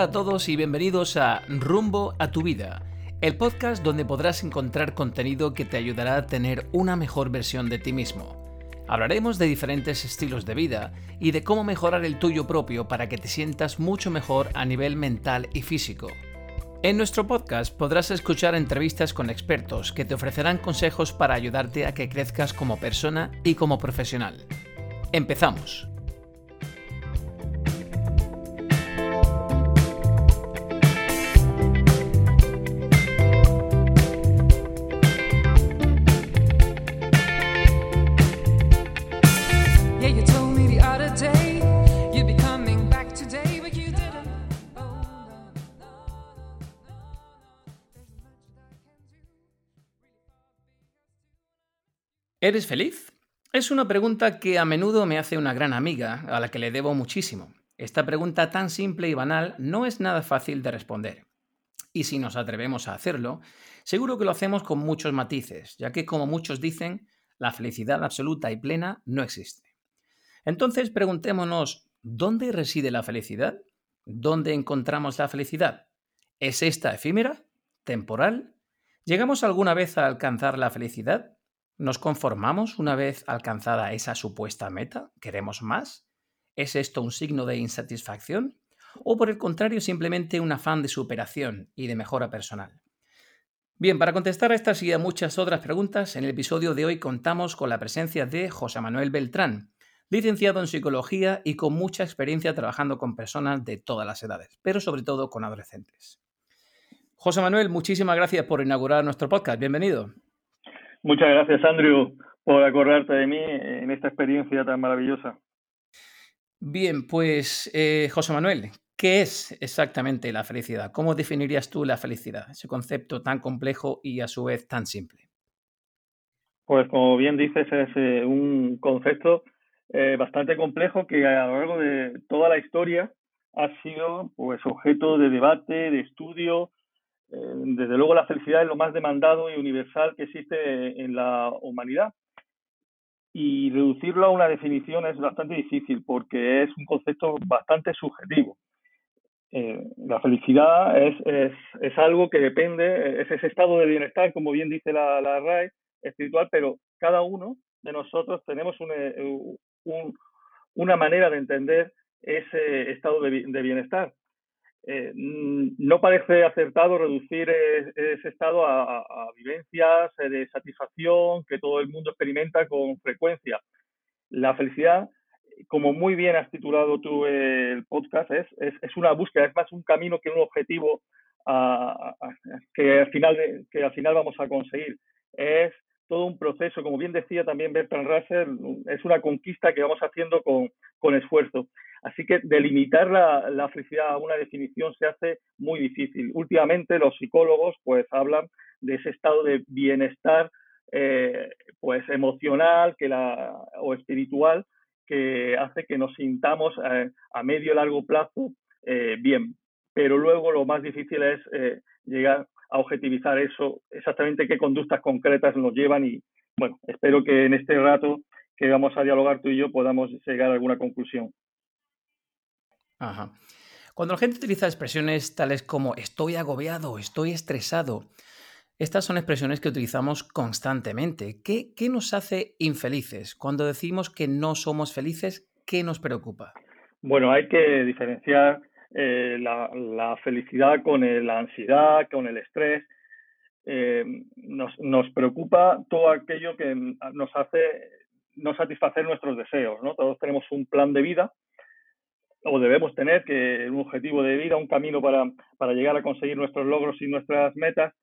Hola a todos y bienvenidos a Rumbo a tu vida, el podcast donde podrás encontrar contenido que te ayudará a tener una mejor versión de ti mismo. Hablaremos de diferentes estilos de vida y de cómo mejorar el tuyo propio para que te sientas mucho mejor a nivel mental y físico. En nuestro podcast podrás escuchar entrevistas con expertos que te ofrecerán consejos para ayudarte a que crezcas como persona y como profesional. Empezamos. ¿Eres feliz? Es una pregunta que a menudo me hace una gran amiga, a la que le debo muchísimo. Esta pregunta tan simple y banal no es nada fácil de responder. Y si nos atrevemos a hacerlo, seguro que lo hacemos con muchos matices, ya que como muchos dicen, la felicidad absoluta y plena no existe. Entonces preguntémonos, ¿dónde reside la felicidad? ¿Dónde encontramos la felicidad? ¿Es esta efímera? ¿Temporal? ¿Llegamos alguna vez a alcanzar la felicidad? ¿Nos conformamos una vez alcanzada esa supuesta meta? ¿Queremos más? ¿Es esto un signo de insatisfacción? ¿O por el contrario simplemente un afán de superación y de mejora personal? Bien, para contestar a estas y a muchas otras preguntas, en el episodio de hoy contamos con la presencia de José Manuel Beltrán, licenciado en psicología y con mucha experiencia trabajando con personas de todas las edades, pero sobre todo con adolescentes. José Manuel, muchísimas gracias por inaugurar nuestro podcast. Bienvenido. Muchas gracias, Andrew, por acordarte de mí en esta experiencia tan maravillosa. Bien, pues eh, José Manuel, ¿qué es exactamente la felicidad? ¿Cómo definirías tú la felicidad, ese concepto tan complejo y a su vez tan simple? Pues como bien dices, es eh, un concepto eh, bastante complejo que a lo largo de toda la historia ha sido pues objeto de debate, de estudio, desde luego la felicidad es lo más demandado y universal que existe en la humanidad. Y reducirlo a una definición es bastante difícil porque es un concepto bastante subjetivo. Eh, la felicidad es, es, algo que depende, es ese estado de bienestar, como bien dice la, la RAE espiritual, pero cada uno de nosotros tenemos un, una manera de entender ese estado de bienestar. Eh, no parece acertado reducir ese estado a, vivencias eh, de satisfacción que todo el mundo experimenta con frecuencia. La felicidad, como muy bien has titulado tú el podcast, es, es, una búsqueda, es más un camino que un objetivo que, al final, que al final vamos a conseguir. Es todo un proceso, como bien decía también Bertrand Russell, es una conquista que vamos haciendo con, esfuerzo. Así que delimitar la, la, felicidad a una definición se hace muy difícil. Últimamente los psicólogos pues hablan de ese estado de bienestar eh, pues emocional que la, o espiritual que hace que nos sintamos eh, a medio y largo plazo eh, bien. Pero luego lo más difícil es eh, llegar a objetivizar eso, exactamente qué conductas concretas nos llevan y bueno, espero que en este rato que vamos a dialogar tú y yo podamos llegar a alguna conclusión. Ajá. Cuando la gente utiliza expresiones tales como estoy agobiado, estoy estresado, estas son expresiones que utilizamos constantemente. ¿Qué, qué nos hace infelices? Cuando decimos que no somos felices, ¿qué nos preocupa? Bueno, hay que diferenciar eh, la, felicidad con la ansiedad, con el estrés. Eh, nos, nos, preocupa todo aquello que nos hace no satisfacer nuestros deseos. ¿no? Todos tenemos un plan de vida o debemos tener que un objetivo de vida, un camino para, para llegar a conseguir nuestros logros y nuestras metas.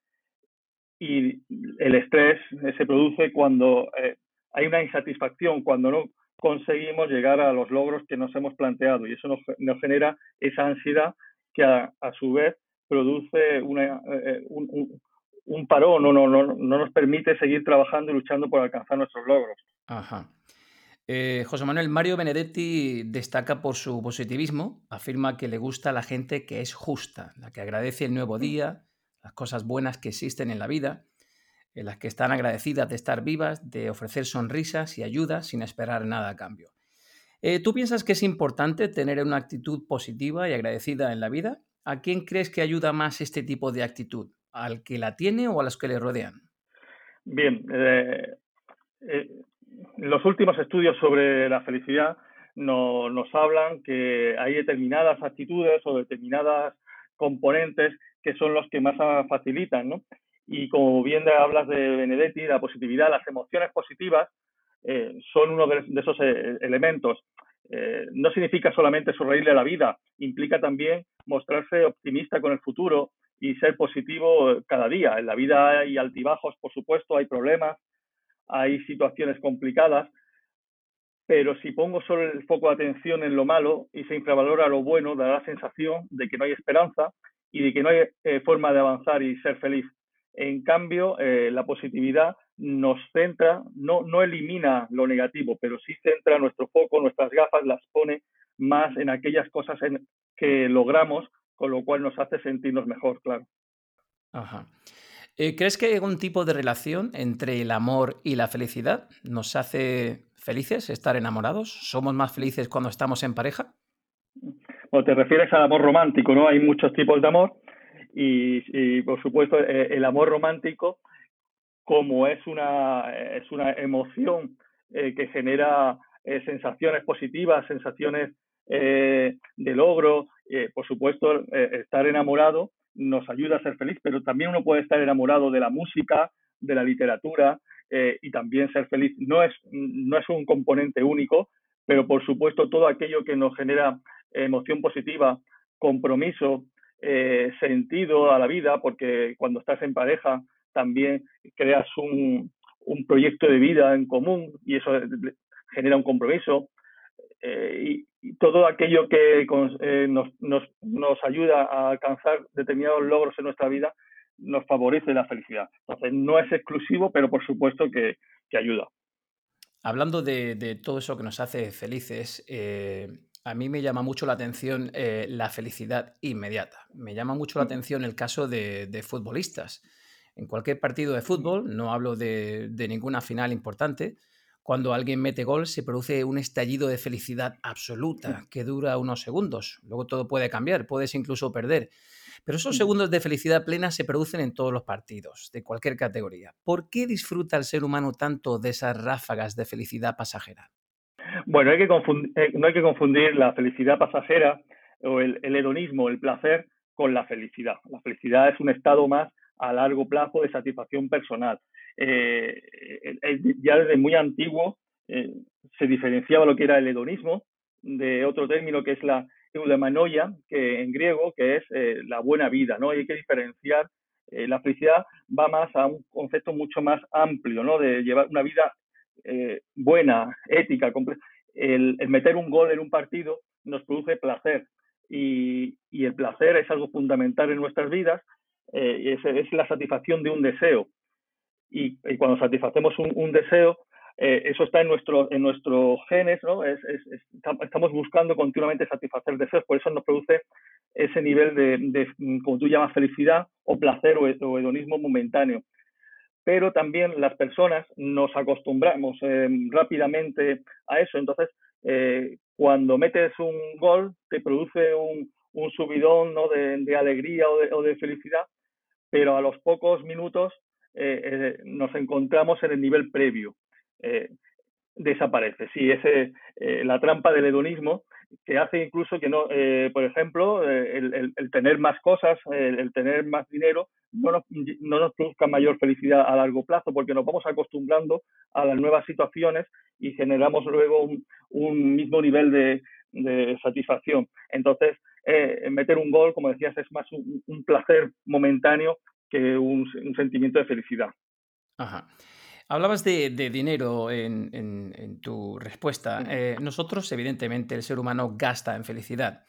Y el estrés se produce cuando eh, hay una insatisfacción, cuando no conseguimos llegar a los logros que nos hemos planteado. Y eso nos, nos genera esa ansiedad que a, a su vez produce una, eh, un, un, un, parón, no, no, no, no nos permite seguir trabajando y luchando por alcanzar nuestros logros. Ajá. Eh, José Manuel Mario Benedetti destaca por su positivismo, afirma que le gusta a la gente que es justa, la que agradece el nuevo día, las cosas buenas que existen en la vida, en las que están agradecidas de estar vivas, de ofrecer sonrisas y ayuda sin esperar nada a cambio. Eh, ¿Tú piensas que es importante tener una actitud positiva y agradecida en la vida? ¿A quién crees que ayuda más este tipo de actitud? ¿Al que la tiene o a los que le rodean? Bien, eh, eh, los últimos estudios sobre la felicidad nos hablan que hay determinadas actitudes o determinadas componentes que son los que más facilitan, ¿no? Y como bien hablas de Benedetti, la positividad, las emociones positivas eh, son uno de, esos eh, elementos. Eh, no significa solamente sonreírle a la vida, implica también mostrarse optimista con el futuro y ser positivo cada día. En la vida hay altibajos, por supuesto, hay problemas, hay situaciones complicadas, pero si pongo solo el foco de atención en lo malo y se infravalora lo bueno, da la sensación de que no hay esperanza y de que no hay forma de avanzar y ser feliz. En cambio, eh, la positividad nos centra, no, no elimina lo negativo, pero sí centra nuestro foco, nuestras gafas, las pone más en aquellas cosas en que logramos, con lo cual nos hace sentirnos mejor, claro. Ajá. Eh, ¿Crees que hay algún tipo de relación entre el amor y la felicidad? ¿Nos hace felices estar enamorados? ¿Somos más felices cuando estamos en pareja? O te refieres al amor romántico, ¿no? Hay muchos tipos de amor y, por supuesto eh, el amor romántico como es una, es una emoción eh, que genera sensaciones positivas, sensaciones de logro, por supuesto estar enamorado nos ayuda a ser feliz, pero también uno puede estar enamorado de la música, de la literatura eh, y también ser feliz. No es, no es un componente único, pero por supuesto todo aquello que nos genera emoción positiva, compromiso, eh, sentido a la vida, porque cuando estás en pareja también creas un, proyecto de vida en común y eso genera un compromiso. Eh, y, todo aquello que eh, nos, ayuda a alcanzar determinados logros en nuestra vida nos favorece la felicidad. Entonces, no es exclusivo, pero por supuesto que, que ayuda. Hablando de, de, todo eso que nos hace felices, eh, a mí me llama mucho la atención la felicidad inmediata. Me llama mucho la mm. atención el caso de, de futbolistas. En cualquier partido de fútbol, no hablo de, de ninguna final importante, cuando alguien mete gol se produce un estallido de felicidad absoluta que dura unos segundos. Luego todo puede cambiar, puedes incluso perder. Pero esos segundos de felicidad plena se producen en todos los partidos, de cualquier categoría. ¿Por qué disfruta el ser humano tanto de esas ráfagas de felicidad pasajera? Bueno, hay que eh, no hay que confundir la felicidad pasajera o el, hedonismo, el placer, con la felicidad. La felicidad es un estado más a largo plazo de satisfacción personal. Eh, eh, ya desde muy antiguo eh, se diferenciaba lo que era el hedonismo de otro término que es la eudemanoia, que en griego, que es la buena vida, ¿no? hay que diferenciar, la felicidad va más a un concepto mucho más amplio, ¿no? De llevar una vida buena, ética, el, el, meter un gol en un partido nos produce placer y, y el placer es algo fundamental en nuestras vidas, es, es la satisfacción de un deseo y, cuando satisfacemos un, deseo, eh, eso está en nuestro en nuestros genes, ¿no? Es, es, estamos buscando continuamente satisfacer deseos, por eso nos produce ese nivel de, como tú llamas, felicidad o placer o, hedonismo momentáneo. Pero también las personas nos acostumbramos eh, rápidamente a eso. Entonces, eh, cuando metes un gol, te produce un, un subidón ¿no? de, alegría o de, o de felicidad, pero a los pocos minutos eh, eh, nos encontramos en el nivel previo. Eh, desaparece. Sí, ese, la trampa del hedonismo que hace incluso que no, por ejemplo, el, tener más cosas, el, tener más dinero, no nos, no nos, produzca mayor felicidad a largo plazo, porque nos vamos acostumbrando a las nuevas situaciones y generamos luego un, mismo nivel de, satisfacción. Entonces, meter un gol, como decías, es más un placer momentáneo que un, sentimiento de felicidad. Ajá. Hablabas de, dinero en, tu respuesta. Eh, nosotros, evidentemente, el ser humano gasta en felicidad.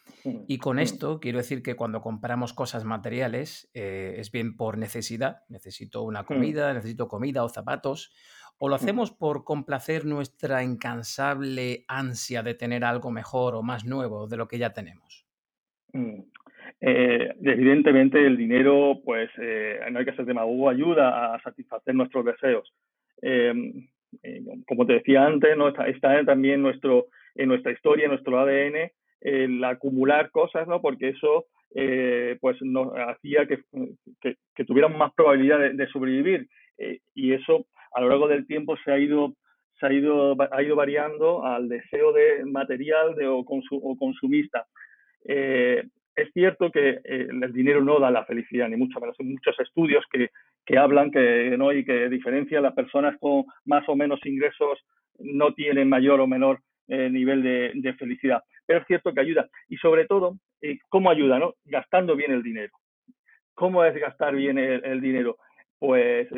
Y con esto quiero decir que cuando compramos cosas materiales, eh, es bien por necesidad. Necesito una comida, necesito comida o zapatos. O lo hacemos por complacer nuestra incansable ansia de tener algo mejor o más nuevo de lo que ya tenemos. Eh, evidentemente el dinero, pues eh, no hay que ser demagogo, ayuda a satisfacer nuestros deseos. Eh, como te decía antes, ¿no? está, también nuestro, en nuestra historia, en nuestro ADN, el acumular cosas, ¿no? porque eso pues nos hacía que, que, tuviéramos más probabilidad de, sobrevivir. y eso a lo largo del tiempo se ha ido se ha ido, ha ido variando al deseo de material de, o, consumista. Eh, es cierto que eh, el dinero no da la felicidad, ni mucho menos. Hay muchos estudios que, que hablan que, ¿no? y que diferencia las personas con más o menos ingresos no tienen mayor o menor eh, nivel de, felicidad. Pero es cierto que ayuda. Y sobre todo, ¿cómo ayuda? No? Gastando bien el dinero. ¿Cómo es gastar bien el, dinero? Pues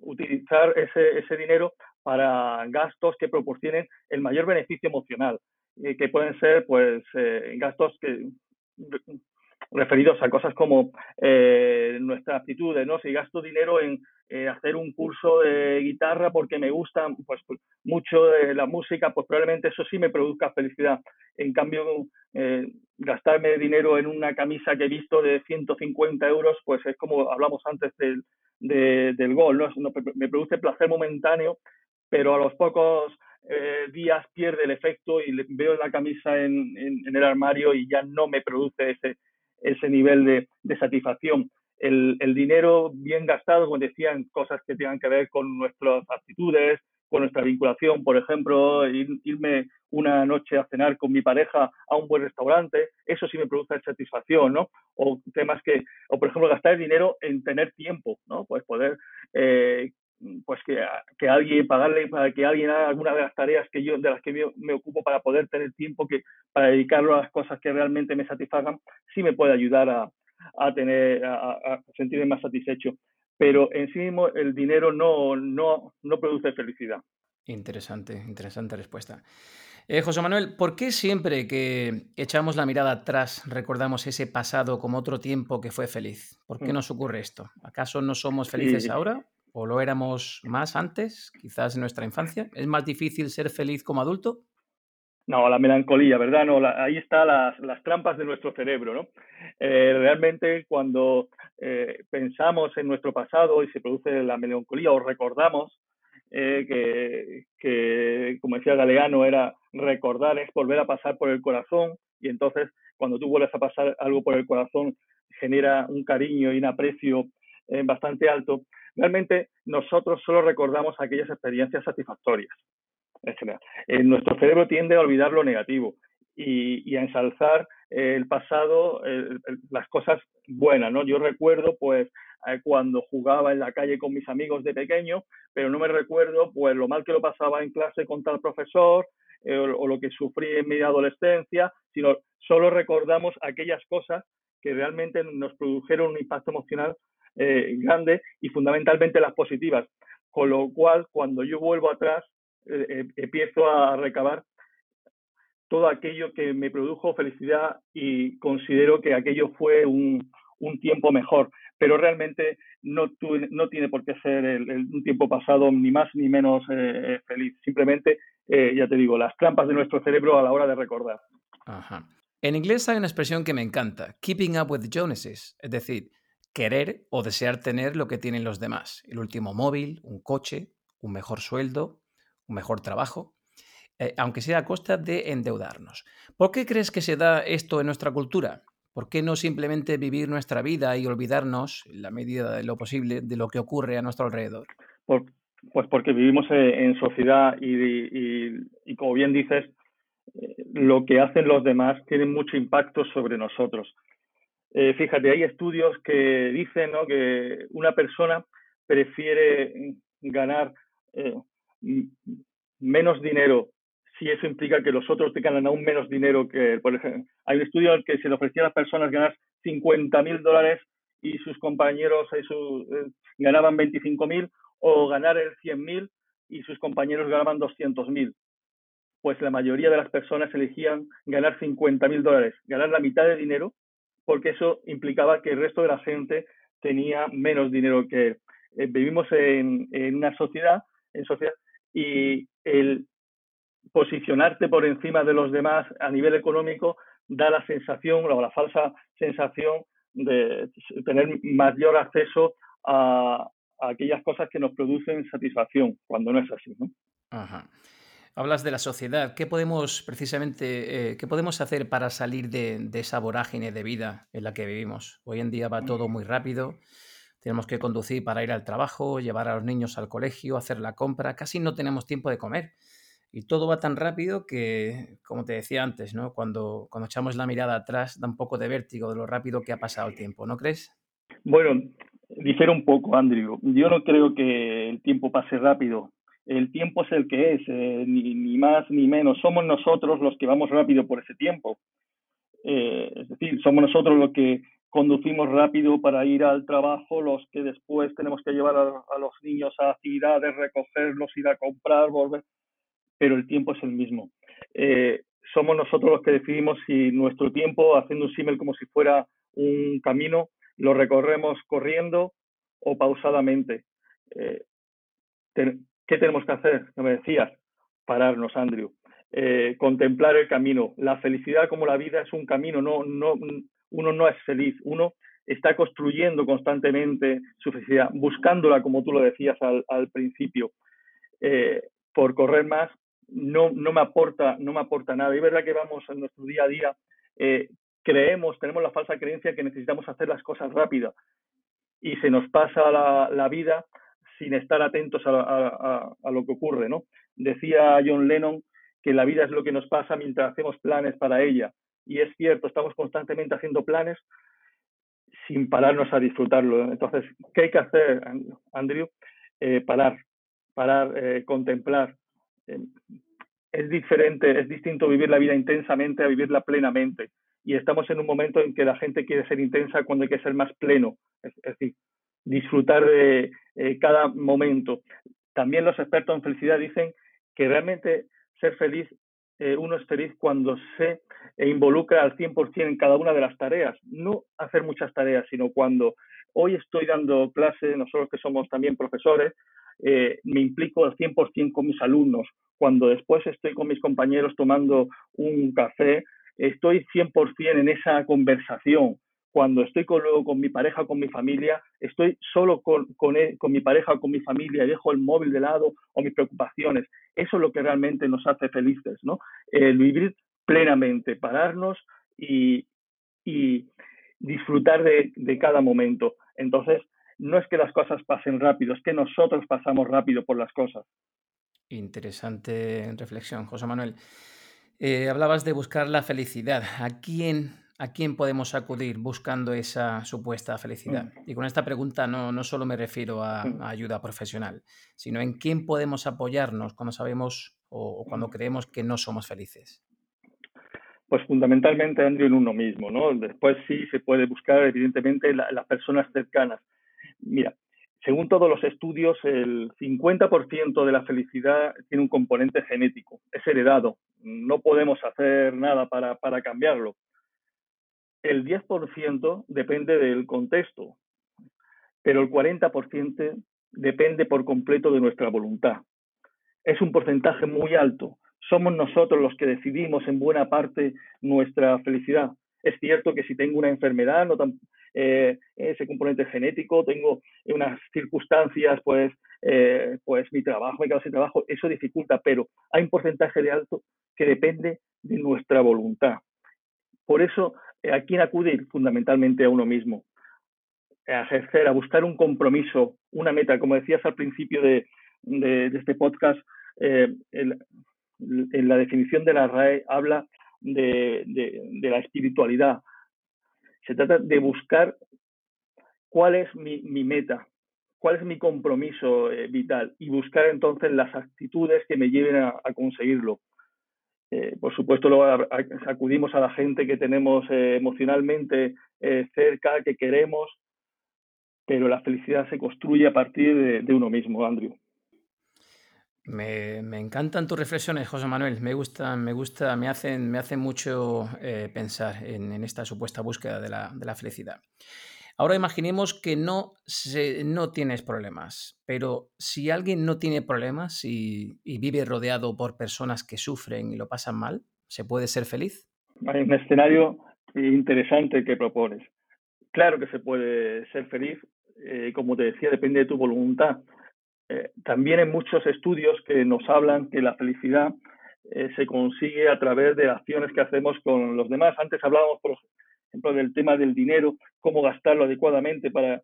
utilizar ese, ese dinero para gastos que proporcionen el mayor beneficio emocional, eh, que pueden ser pues eh, gastos que referidos a cosas como eh, nuestras actitudes, ¿no? Si gasto dinero en hacer un curso de guitarra porque me gusta pues, mucho de la música, pues probablemente eso sí me produzca felicidad. En cambio, gastarme dinero en una camisa que he visto de 150 euros, pues es como hablamos antes del, del gol, ¿no? Me produce placer momentáneo, pero a los pocos eh, días pierde el efecto y veo la camisa en, el armario y ya no me produce ese, ese nivel de, satisfacción. El, dinero bien gastado, como decían, cosas que tengan que ver con nuestras actitudes, con nuestra vinculación, por ejemplo, irme una noche a cenar con mi pareja a un buen restaurante, eso sí me produce satisfacción, ¿no? O temas que, o por ejemplo, gastar el dinero en tener tiempo, ¿no? Pues poder eh, pues que, que, alguien pagarle para que alguien haga alguna de las tareas que yo de las que me, ocupo para poder tener tiempo que para dedicarlo a las cosas que realmente me satisfagan sí me puede ayudar a, a tener a, sentirme más satisfecho pero en sí mismo el dinero no, no, no produce felicidad interesante interesante respuesta eh, José Manuel, ¿por qué siempre que echamos la mirada atrás recordamos ese pasado como otro tiempo que fue feliz? ¿Por qué mm. nos ocurre esto? ¿Acaso no somos felices ahora? ¿O lo éramos más antes, quizás en nuestra infancia? ¿Es más difícil ser feliz como adulto? No, la melancolía, ¿verdad? No, ahí están las, las, trampas de nuestro cerebro, ¿no? Eh, realmente cuando eh, pensamos en nuestro pasado y se produce la melancolía o recordamos eh, que, que, como decía Galeano, era recordar, es volver a pasar por el corazón y entonces cuando tú vuelves a pasar algo por el corazón genera un cariño y un aprecio bastante alto Realmente nosotros solo recordamos aquellas experiencias satisfactorias. En nuestro cerebro tiende a olvidar lo negativo y, a ensalzar el pasado, las cosas buenas, ¿no? Yo recuerdo, pues, eh, cuando jugaba en la calle con mis amigos de pequeño, pero no me recuerdo, pues, lo mal que lo pasaba en clase con tal profesor eh, o, lo que sufrí en mi adolescencia, sino solo recordamos aquellas cosas que realmente nos produjeron un impacto emocional eh, grande y fundamentalmente las positivas. Con lo cual, cuando yo vuelvo atrás, eh, eh, empiezo a recabar todo aquello que me produjo felicidad y considero que aquello fue un, un tiempo mejor. Pero realmente no, no tiene por qué ser un tiempo pasado ni más ni menos feliz. Simplemente, ya te digo, las trampas de nuestro cerebro a la hora de recordar. Ajá. En inglés hay una expresión que me encanta, keeping up with the Joneses, es decir, querer o desear tener lo que tienen los demás. El último móvil, un coche, un mejor sueldo, un mejor trabajo, eh, aunque sea a costa de endeudarnos. ¿Por qué crees que se da esto en nuestra cultura? ¿Por qué no simplemente vivir nuestra vida y olvidarnos, en la medida de lo posible, de lo que ocurre a nuestro alrededor? pues porque vivimos eh, en sociedad y, como bien dices, eh, lo que hacen los demás tiene mucho impacto sobre nosotros. Eh, fíjate, hay estudios que dicen que una persona prefiere ganar eh, menos dinero si eso implica que los otros te ganan aún menos dinero que, por ejemplo, hay un estudio en el que se le ofrecía a las personas ganar 50 mil dólares y sus compañeros eh, ganaban 25 mil o ganar el 100 mil y sus compañeros ganaban 200 mil. Pues la mayoría de las personas elegían ganar 50 mil dólares, ganar la mitad de dinero porque eso implicaba que el resto de la gente tenía menos dinero que eh, vivimos en, una sociedad, en sociedad y el posicionarte por encima de los demás a nivel económico da la sensación o la falsa sensación de tener mayor acceso a, aquellas cosas que nos producen satisfacción, cuando no es así. ¿no? Ajá. Hablas de la sociedad. ¿Qué podemos precisamente, eh, qué podemos hacer para salir de, de, esa vorágine de vida en la que vivimos? Hoy en día va todo muy rápido. Tenemos que conducir para ir al trabajo, llevar a los niños al colegio, hacer la compra. Casi no tenemos tiempo de comer. Y todo va tan rápido que, como te decía antes, ¿no? cuando, cuando echamos la mirada atrás da un poco de vértigo de lo rápido que ha pasado el tiempo, ¿no crees? Bueno, difiere un poco, Andrew. Yo no creo que el tiempo pase rápido el tiempo es el que es, eh, ni, más ni menos. Somos nosotros los que vamos rápido por ese tiempo. Eh, es decir, somos nosotros los que conducimos rápido para ir al trabajo, los que después tenemos que llevar a, los niños a actividades, recogerlos, ir a comprar, volver, pero el tiempo es el mismo. Eh, somos nosotros los que decidimos si nuestro tiempo, haciendo un símil como si fuera un camino, lo recorremos corriendo o pausadamente. ¿Qué tenemos que hacer? No me decías, pararnos, Andrew. Eh, contemplar el camino. La felicidad como la vida es un camino, no, no, uno no es feliz, uno está construyendo constantemente su felicidad, buscándola, como tú lo decías al, principio. Eh, por correr más no, no, me aporta, no me aporta nada. Y es verdad que vamos en nuestro día a día, eh, creemos, tenemos la falsa creencia que necesitamos hacer las cosas rápidas y se nos pasa la vida sin estar atentos a, a, lo que ocurre, ¿no? Decía John Lennon que la vida es lo que nos pasa mientras hacemos planes para ella. Y es cierto, estamos constantemente haciendo planes sin pararnos a disfrutarlo. Entonces, ¿qué hay que hacer, Andrew? Eh, parar, parar, eh, contemplar. Eh, es diferente, es distinto vivir la vida intensamente a vivirla plenamente. Y estamos en un momento en que la gente quiere ser intensa cuando hay que ser más pleno. Es, es decir, disfrutar de eh, cada momento. También los expertos en felicidad dicen que realmente ser feliz, eh, uno es feliz cuando se involucra al 100% en cada una de las tareas, no hacer muchas tareas, sino cuando hoy estoy dando clase, nosotros que somos también profesores, eh, me implico al 100% con mis alumnos, cuando después estoy con mis compañeros tomando un café, estoy 100% en esa conversación, cuando estoy con, luego con mi pareja con mi familia, estoy solo con, con, con mi pareja con mi familia dejo el móvil de lado o mis preocupaciones. Eso es lo que realmente nos hace felices, ¿no? El vivir plenamente, pararnos y, y disfrutar de, de cada momento. Entonces, no es que las cosas pasen rápido, es que nosotros pasamos rápido por las cosas. Interesante reflexión, José Manuel. Eh, hablabas de buscar la felicidad. ¿A quién ¿A quién podemos acudir buscando esa supuesta felicidad? Mm. Y con esta pregunta no, no solo me refiero a, mm. a, ayuda profesional, sino en quién podemos apoyarnos cuando sabemos o, o, cuando mm. creemos que no somos felices. Pues fundamentalmente, Andrew, en uno mismo, ¿no? Después sí se puede buscar, evidentemente, la, las personas cercanas. Mira, según todos los estudios, el 50% de la felicidad tiene un componente genético, es heredado. No podemos hacer nada para, para cambiarlo el 10% depende del contexto, pero el 40% depende por completo de nuestra voluntad. Es un porcentaje muy alto. Somos nosotros los que decidimos en buena parte nuestra felicidad. Es cierto que si tengo una enfermedad, no tan, eh, ese componente genético, tengo unas circunstancias, pues, eh, pues mi trabajo, me quedo sin trabajo, eso dificulta, pero hay un porcentaje de alto que depende de nuestra voluntad. Por eso ¿A quién acudir? Fundamentalmente a uno mismo. A ejercer, a buscar un compromiso, una meta. Como decías al principio de, este podcast, eh, en la definición de la RAE habla de, la espiritualidad. Se trata de buscar cuál es mi, meta, cuál es mi compromiso eh, vital y buscar entonces las actitudes que me lleven a conseguirlo. Eh, por supuesto, luego acudimos a la gente que tenemos eh, emocionalmente eh, cerca, que queremos, pero la felicidad se construye a partir de, uno mismo, Andrew. Me, encantan tus reflexiones, José Manuel. Me gustan, me gusta, me hacen, me hacen mucho pensar en, en, esta supuesta búsqueda de la, de la felicidad. Ahora imaginemos que no, se, no tienes problemas, pero si alguien no tiene problemas y, y, vive rodeado por personas que sufren y lo pasan mal, ¿se puede ser feliz? Hay un escenario interesante que propones. Claro que se puede ser feliz, eh, como te decía, depende de tu voluntad. Eh, también hay muchos estudios que nos hablan que la felicidad eh, se consigue a través de acciones que hacemos con los demás. Antes hablábamos, por ejemplo, del tema del dinero, cómo gastarlo adecuadamente para,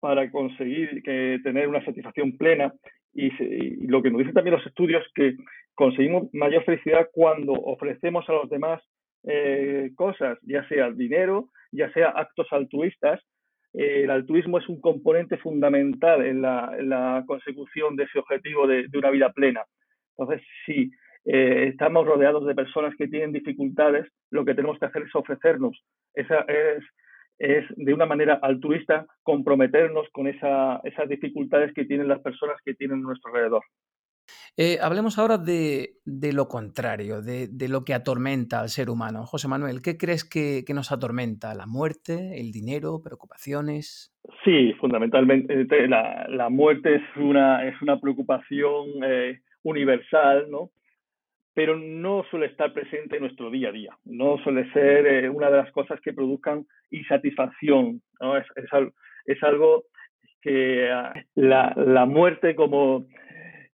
para conseguir que, tener una satisfacción plena. Y, y, lo que nos dicen también los estudios, que conseguimos mayor felicidad cuando ofrecemos a los demás eh, cosas, ya sea dinero, ya sea actos altruistas. Eh, el altruismo es un componente fundamental en la, en la consecución de ese objetivo de, de, una vida plena. Entonces, si eh, estamos rodeados de personas que tienen dificultades, lo que tenemos que hacer es ofrecernos. Esa es, es de una manera altruista comprometernos con esa, esas dificultades que tienen las personas que tienen a nuestro alrededor. Eh, hablemos ahora de, de lo contrario, de, de, lo que atormenta al ser humano. José Manuel, ¿qué crees que, que, nos atormenta? ¿La muerte, el dinero, preocupaciones? Sí, fundamentalmente eh, la, la muerte es una, es una preocupación eh, universal, ¿no? Pero no suele estar presente en nuestro día a día, no suele ser eh, una de las cosas que produzcan insatisfacción, ¿no? es, es, algo que uh, la, la, muerte como,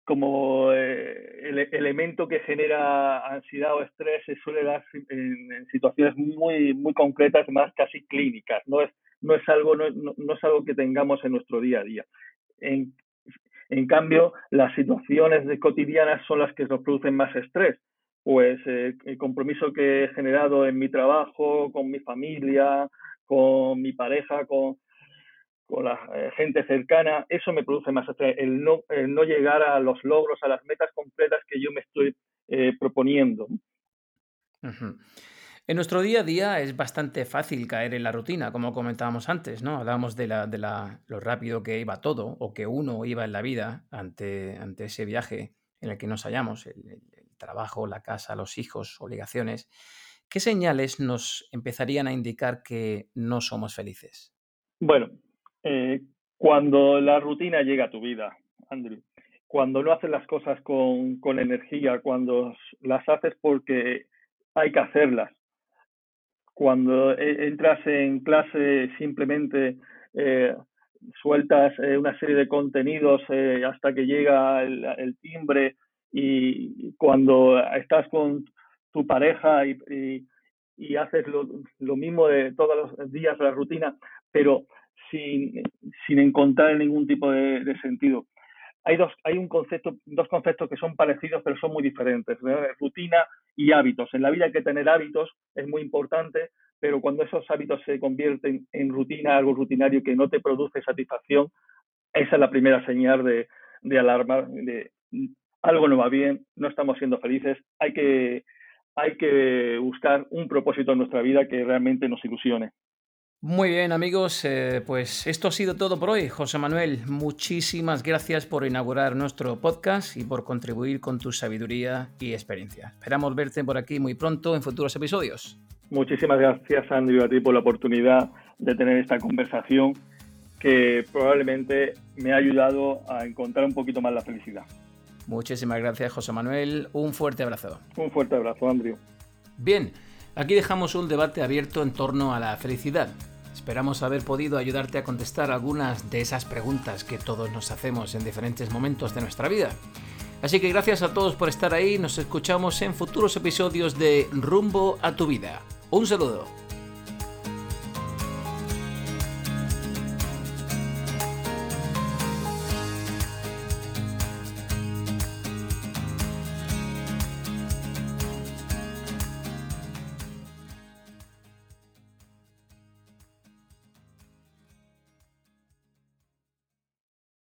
como eh, el elemento que genera ansiedad o estrés se suele dar en, situaciones muy, muy concretas, más casi clínicas, no es, no es, algo, no, no, es algo que tengamos en nuestro día a día. En cambio, las situaciones de cotidianas son las que nos producen más estrés. Pues eh, el compromiso que he generado en mi trabajo, con mi familia, con mi pareja, con, con la eh, gente cercana, eso me produce más estrés. El no, el no llegar a los logros, a las metas completas que yo me estoy eh, proponiendo. Uh. En nuestro día a día es bastante fácil caer en la rutina, como comentábamos antes, ¿no? Hablábamos de, la, de la, lo rápido que iba todo o que uno iba en la vida ante, ante ese viaje en el que nos hallamos, el, trabajo, la casa, los hijos, obligaciones. ¿Qué señales nos empezarían a indicar que no somos felices? Bueno, eh, cuando la rutina llega a tu vida, Andrew, cuando no haces las cosas con, con energía, cuando las haces porque hay que hacerlas, cuando e, entras en clase simplemente eh, sueltas eh, una serie de contenidos eh, hasta que llega el, timbre y cuando estás con tu pareja y, haces lo, mismo de todos los días, la rutina, pero sin, sin encontrar ningún tipo de sentido. Hay, dos, hay un concepto, dos conceptos que son parecidos pero son muy diferentes, rutina y hábitos. En la vida hay que tener hábitos, es muy importante, pero cuando esos hábitos se convierten en rutina, algo rutinario que no te produce satisfacción, esa es la primera señal de, de alarma, de algo no va bien, no estamos siendo felices, hay que, hay que buscar un propósito en nuestra vida que realmente nos ilusione. Muy bien amigos, eh, pues esto ha sido todo por hoy. José Manuel, muchísimas gracias por inaugurar nuestro podcast y por contribuir con tu sabiduría y experiencia. Esperamos verte por aquí muy pronto en futuros episodios. Muchísimas gracias, Andrew, a ti por la oportunidad de tener esta conversación que probablemente me ha ayudado a encontrar un poquito más la felicidad. Muchísimas gracias, José Manuel. Un fuerte abrazo. Un fuerte abrazo, Andrew. Bien, aquí dejamos un debate abierto en torno a la felicidad. Esperamos haber podido ayudarte a contestar algunas de esas preguntas que todos nos hacemos en diferentes momentos de nuestra vida. Así que gracias a todos por estar ahí, nos escuchamos en futuros episodios de Rumbo a tu vida. Un saludo.